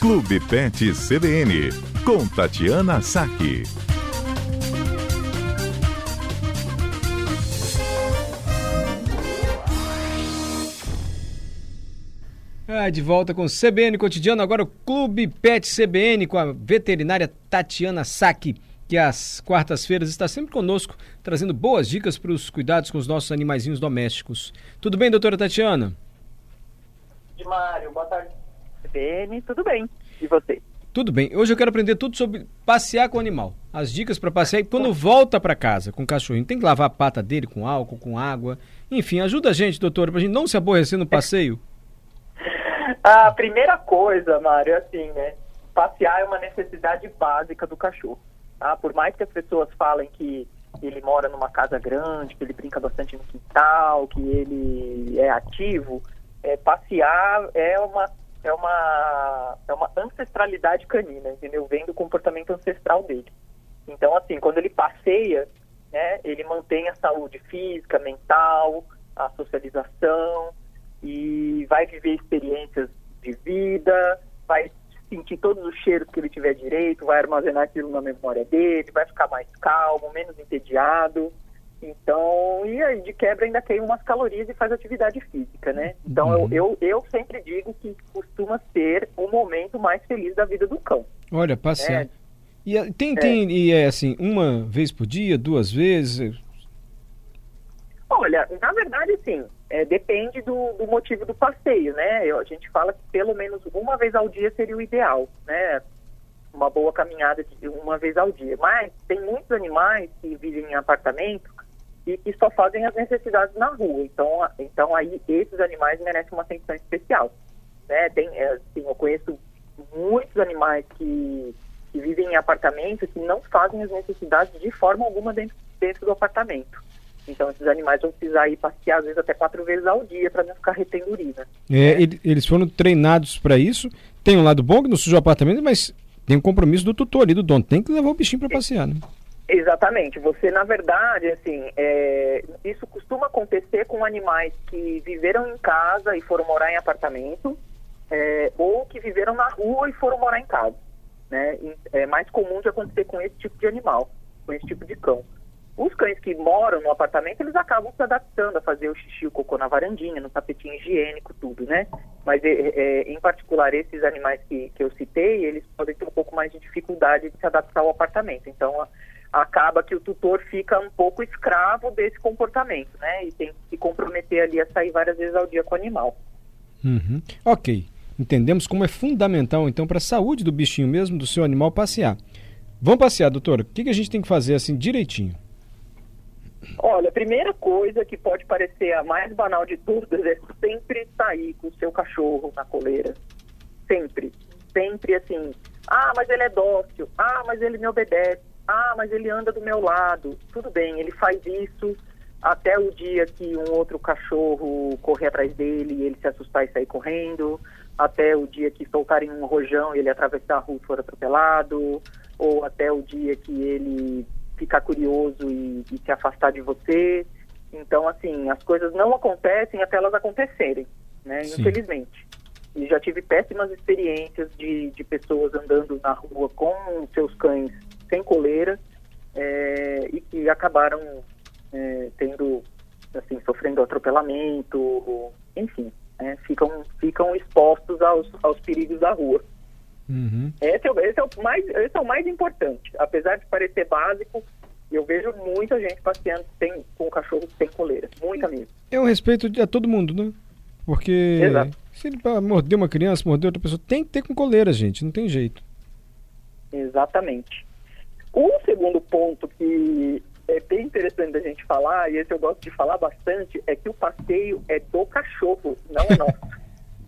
Clube Pet CBN, com Tatiana Saque. Ah, de volta com o CBN Cotidiano, agora o Clube Pet CBN com a veterinária Tatiana Saque, que às quartas-feiras está sempre conosco, trazendo boas dicas para os cuidados com os nossos animaizinhos domésticos. Tudo bem, doutora Tatiana? De Mário, boa tarde. CBN, tudo bem. E você? Tudo bem. Hoje eu quero aprender tudo sobre passear com o animal. As dicas para passear e quando volta para casa com o cachorrinho. Tem que lavar a pata dele com álcool, com água. Enfim, ajuda a gente, doutora, para a gente não se aborrecer no passeio. A primeira coisa, Mário, é assim, né? Passear é uma necessidade básica do cachorro. Tá? Por mais que as pessoas falem que ele mora numa casa grande, que ele brinca bastante no quintal, que ele é ativo, é, passear é uma é uma, é uma ancestralidade canina, entendeu? Vem do comportamento ancestral dele. Então, assim, quando ele passeia, né, ele mantém a saúde física, mental, a socialização e vai viver experiências de vida, vai sentir todos os cheiros que ele tiver direito, vai armazenar aquilo na memória dele, vai ficar mais calmo, menos entediado. Então, e aí de quebra ainda queima umas calorias e faz atividade física, né? Então uhum. eu, eu, eu, sempre digo que costuma ser o momento mais feliz da vida do cão. Olha, passear. É. E tem, tem é. e é assim, uma vez por dia, duas vezes? Olha, na verdade, sim. É, depende do, do, motivo do passeio, né? Eu, a gente fala que pelo menos uma vez ao dia seria o ideal, né? Uma boa caminhada de uma vez ao dia. Mas tem muitos animais que vivem em apartamento e que só fazem as necessidades na rua. Então, então aí esses animais merecem uma atenção especial. Né? Tem, é, assim, eu conheço muitos animais que, que vivem em apartamento que não fazem as necessidades de forma alguma dentro, dentro do apartamento. Então, esses animais vão precisar ir passear, às vezes, até quatro vezes ao dia para não ficar retendo urina. É, né? Eles foram treinados para isso. Tem um lado bom que não suja o apartamento, mas tem um compromisso do tutor ali, do dono. Tem que levar o bichinho para passear, né? Exatamente. Você, na verdade, assim, é, isso costuma acontecer com animais que viveram em casa e foram morar em apartamento, é, ou que viveram na rua e foram morar em casa. Né? É mais comum de acontecer com esse tipo de animal, com esse tipo de cão. Os cães que moram no apartamento, eles acabam se adaptando a fazer o xixi, o cocô na varandinha, no tapetinho higiênico, tudo, né? Mas, é, é, em particular, esses animais que, que eu citei, eles podem ter um pouco mais de dificuldade de se adaptar ao apartamento. Então, acaba que o tutor fica um pouco escravo desse comportamento, né? E tem que se comprometer ali a sair várias vezes ao dia com o animal. Uhum. Ok. Entendemos como é fundamental, então, para a saúde do bichinho mesmo, do seu animal, passear. Vamos passear, doutor. O que, que a gente tem que fazer assim direitinho? Olha, a primeira coisa que pode parecer a mais banal de todas é sempre sair com o seu cachorro na coleira. Sempre. Sempre assim. Ah, mas ele é dócil. Ah, mas ele me obedece. Ah, mas ele anda do meu lado. Tudo bem, ele faz isso até o dia que um outro cachorro correr atrás dele e ele se assustar e sair correndo, até o dia que soltarem um rojão e ele atravessar a rua e for atropelado, ou até o dia que ele ficar curioso e, e se afastar de você. Então, assim, as coisas não acontecem até elas acontecerem, né? Sim. Infelizmente. E já tive péssimas experiências de, de pessoas andando na rua com seus cães sem coleira é, e que acabaram é, tendo, assim, sofrendo atropelamento, enfim, é, ficam, ficam expostos aos, aos perigos da rua. Uhum. Esse, é, esse, é o mais, esse é o mais importante. Apesar de parecer básico, eu vejo muita gente passeando sem, com o cachorro sem coleira. Muita mesmo. É um respeito a todo mundo, né? Porque Exato. se ele morder uma criança, morder outra pessoa, tem que ter com coleira, gente. Não tem jeito. Exatamente. O segundo ponto que é bem interessante da gente falar, e esse eu gosto de falar bastante, é que o passeio é do cachorro, não é nosso.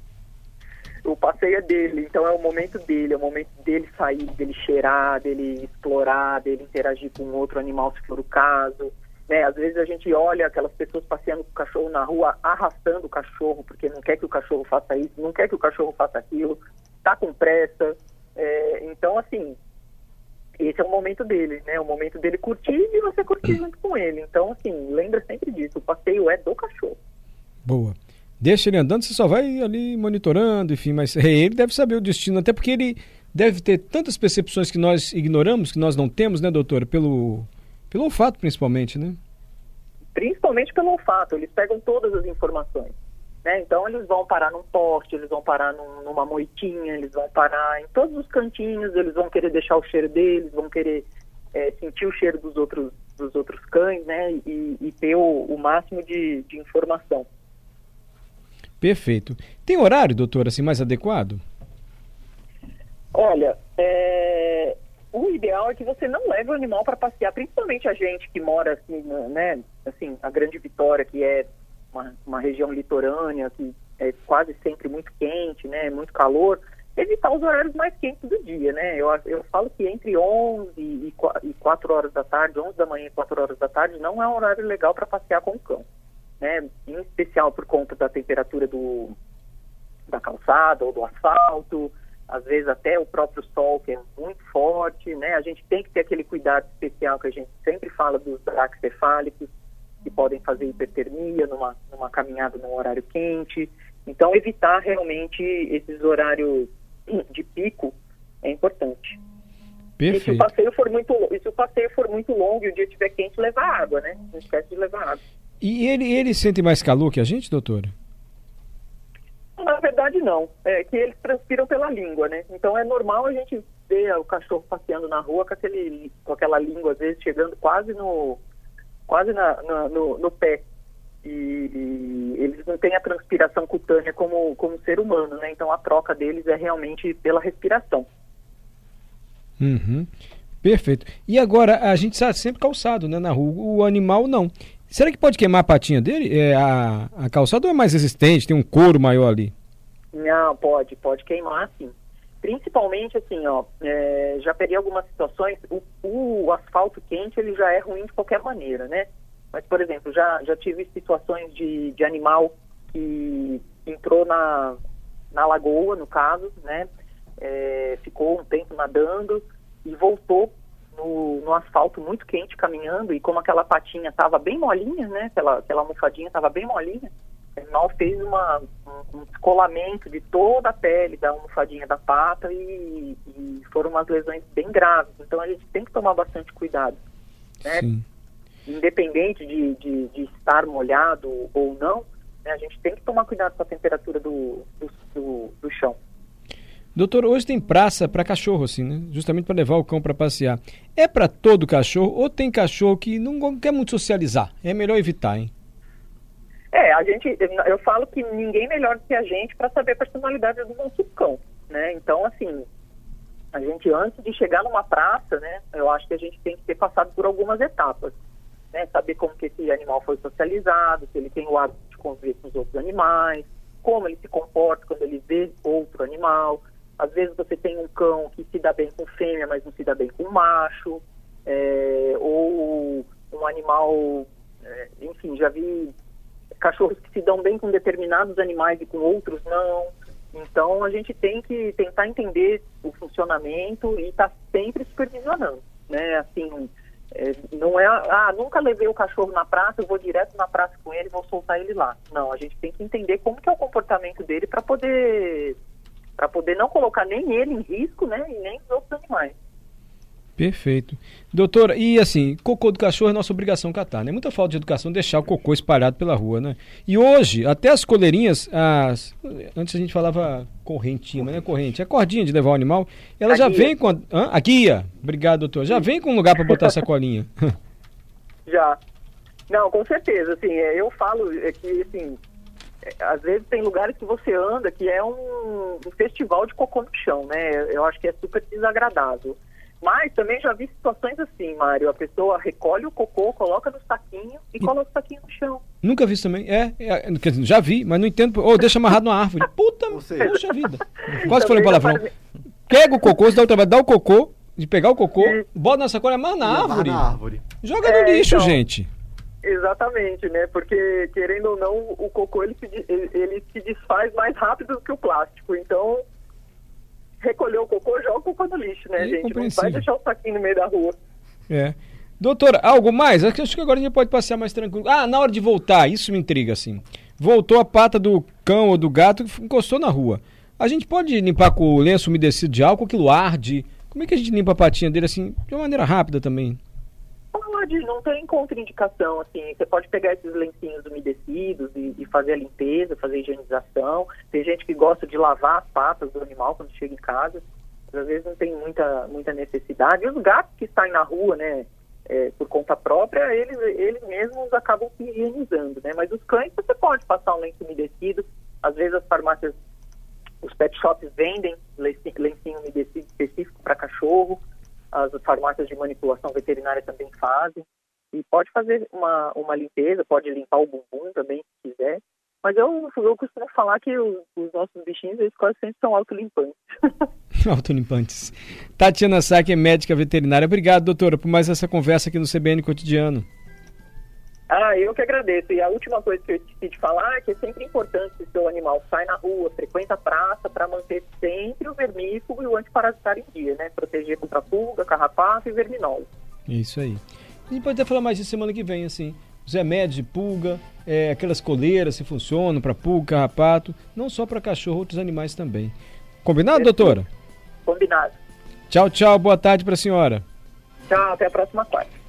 o passeio é dele, então é o momento dele, é o momento dele sair, dele cheirar, dele explorar, dele interagir com outro animal, se for o caso. Né? Às vezes a gente olha aquelas pessoas passeando com o cachorro na rua, arrastando o cachorro, porque não quer que o cachorro faça isso, não quer que o cachorro faça aquilo, tá com pressa. É, então, assim, esse é o momento dele, né? O momento dele curtir e você curtir junto com ele. Então, assim, lembra sempre disso. O passeio é do cachorro. Boa. deixa ele andando, você só vai ali monitorando, enfim, mas ele deve saber o destino, até porque ele deve ter tantas percepções que nós ignoramos, que nós não temos, né, doutora? Pelo, pelo olfato, principalmente, né? Principalmente pelo olfato, eles pegam todas as informações. Né? Então eles vão parar num poste, eles vão parar num, numa moitinha, eles vão parar em todos os cantinhos, eles vão querer deixar o cheiro deles, vão querer é, sentir o cheiro dos outros, dos outros cães, né? E, e ter o, o máximo de, de, informação. Perfeito. Tem horário, doutor, assim, mais adequado? Olha, é, o ideal é que você não leve o animal para passear, principalmente a gente que mora assim, né, assim, a Grande Vitória, que é uma, uma região litorânea, que é quase sempre muito quente, né, muito calor, evitar os horários mais quentes do dia, né? Eu, eu falo que entre 11 e 4 horas da tarde, 11 da manhã e 4 horas da tarde, não é um horário legal para passear com o cão, né? Em especial por conta da temperatura do, da calçada ou do asfalto, às vezes até o próprio sol, que é muito forte, né? A gente tem que ter aquele cuidado especial que a gente sempre fala dos braxcefálicos, que podem fazer hipertermia numa, numa caminhada num horário quente. Então, evitar realmente esses horários de pico é importante. Perfeito. E se o passeio for muito, se o passeio for muito longo e o dia estiver quente, levar água, né? Não esquece de levar água. E ele, ele sente mais calor que a gente, doutora? Na verdade, não. É que eles transpiram pela língua, né? Então é normal a gente ver o cachorro passeando na rua com, aquele, com aquela língua, às vezes, chegando quase no, quase na, na no, no, pé. E, e, eles não têm a transpiração cutânea como, como ser humano, né? Então a troca deles é realmente pela respiração. Uhum. Perfeito. E agora, a gente está sempre calçado né, na rua, o animal não. Será que pode queimar a patinha dele? É, a, a calçada é mais resistente, tem um couro maior ali? Não, pode, pode queimar sim. Principalmente assim, ó, é, já peguei algumas situações, o, o, asfalto quente ele já é ruim de qualquer maneira, né? Mas, por exemplo, já, já tive situações de, de animal que entrou na, na lagoa, no caso, né? É, ficou um tempo nadando e voltou no, no, asfalto muito quente caminhando e como aquela patinha estava bem molinha, né? Aquela, aquela almofadinha estava bem molinha, o animal fez uma, um, descolamento de toda a pele da almofadinha da pata e, e, foram umas lesões bem graves. Então a gente tem que tomar bastante cuidado, né? Sim. Independente de, de, de, estar molhado ou não, né, a gente tem que tomar cuidado com a temperatura do, do, do, do chão. Doutor, hoje tem praça para cachorro, assim, né? Justamente para levar o cão para passear. É para todo cachorro ou tem cachorro que não quer muito socializar? É melhor evitar, hein? É, a gente, eu falo que ninguém melhor do que a gente para saber a personalidade do nosso cão, né? Então, assim, a gente antes de chegar numa praça, né, eu acho que a gente tem que ter passado por algumas etapas, né? Saber como que esse animal foi socializado, se ele tem o hábito de conviver com os outros animais, como ele se comporta quando ele vê outro animal. Às vezes você tem um cão que se dá bem com fêmea, mas não se dá bem com macho, é, ou um animal, é, enfim, já vi cachorros que se dão bem com determinados animais e com outros não. Então a gente tem que tentar entender o funcionamento e estar tá sempre supervisionando, né? Assim, é, não é, ah, nunca levei o cachorro na praça, eu vou direto na praça com ele, vou soltar ele lá. Não, a gente tem que entender como que é o comportamento dele para poder para poder não colocar nem ele em risco, né, e nem os outros animais. Perfeito. Doutora, e assim, cocô do cachorro é nossa obrigação catar, né? Muita falta de educação deixar o cocô espalhado pela rua, né? E hoje, até as coleirinhas, as... antes a gente falava correntinha, mas não é corrente, é cordinha de levar o animal, ela a já guia. vem com. A... Hã? a guia. Obrigado, doutor. Já vem com um lugar para botar essa colinha. já. Não, com certeza, assim, é, eu falo é que, assim, é, às vezes tem lugares que você anda que é um, um festival de cocô no chão, né? Eu acho que é super desagradável. Mas também já vi situações assim, Mário. A pessoa recolhe o cocô, coloca no saquinho e, e... coloca o saquinho no chão. Nunca vi isso também. É, é dizer, já vi, mas não entendo. Ou oh, deixa amarrado numa árvore. Puta, puxa vida. Quase falei palavrão. Faz... Pega o cocô, você dá o trabalho, dá o cocô, de pegar o cocô, é. bota na sacola, amarra na árvore. Na árvore. Joga no é, lixo, então, gente. Exatamente, né? Porque, querendo ou não, o cocô ele se, ele, ele se desfaz mais rápido do que o plástico. Então, recolher o cocô, joga o cocô no lixo, né, é gente? Não vai deixar o saquinho no meio da rua. É. Doutora, algo mais? Acho que agora a gente pode passear mais tranquilo. Ah, na hora de voltar, isso me intriga, assim. voltou a pata do cão ou do gato que encostou na rua. A gente pode limpar com o lenço umedecido de álcool, aquilo arde? Como é que a gente limpa a patinha dele assim, de uma maneira rápida também? Pode, não tem contraindicação, assim, você pode pegar esses lencinhos umedecidos e, e, fazer a limpeza, fazer a higienização. Tem gente que gosta de lavar as patas do animal quando chega em casa, às vezes não tem muita, muita necessidade. E os gatos que saem na rua, né, é, por conta própria, eles, eles mesmos acabam se higienizando, né? Mas os cães você pode passar um lenço umedecido, às vezes as farmácias os pet shops vendem lencinho umedecido específico para cachorro, as farmácias de manipulação veterinária também fazem. E pode fazer uma, uma limpeza, pode limpar o bumbum também, se quiser. Mas eu, eu costumo falar que os, os nossos bichinhos, eles quase sempre são autolimpantes. autolimpantes. Tatiana Sack é médica veterinária. Obrigado, doutora, por mais essa conversa aqui no CBN Cotidiano. Ah, eu que agradeço. E a última coisa que eu esqueci de falar é que é sempre importante que o seu animal sai na rua, frequenta a praça, para manter sempre o vermífugo e o antiparasitário em dia, né? Proteger contra pulga, carrapato e verminose. Isso aí. A gente pode até falar mais disso semana que vem, assim. Os remédios de pulga, é, aquelas coleiras se funcionam para pulga, carrapato, não só para cachorro, outros animais também. Combinado, doutora? Combinado. Tchau, tchau. Boa tarde para a senhora. Tchau, até a próxima quarta.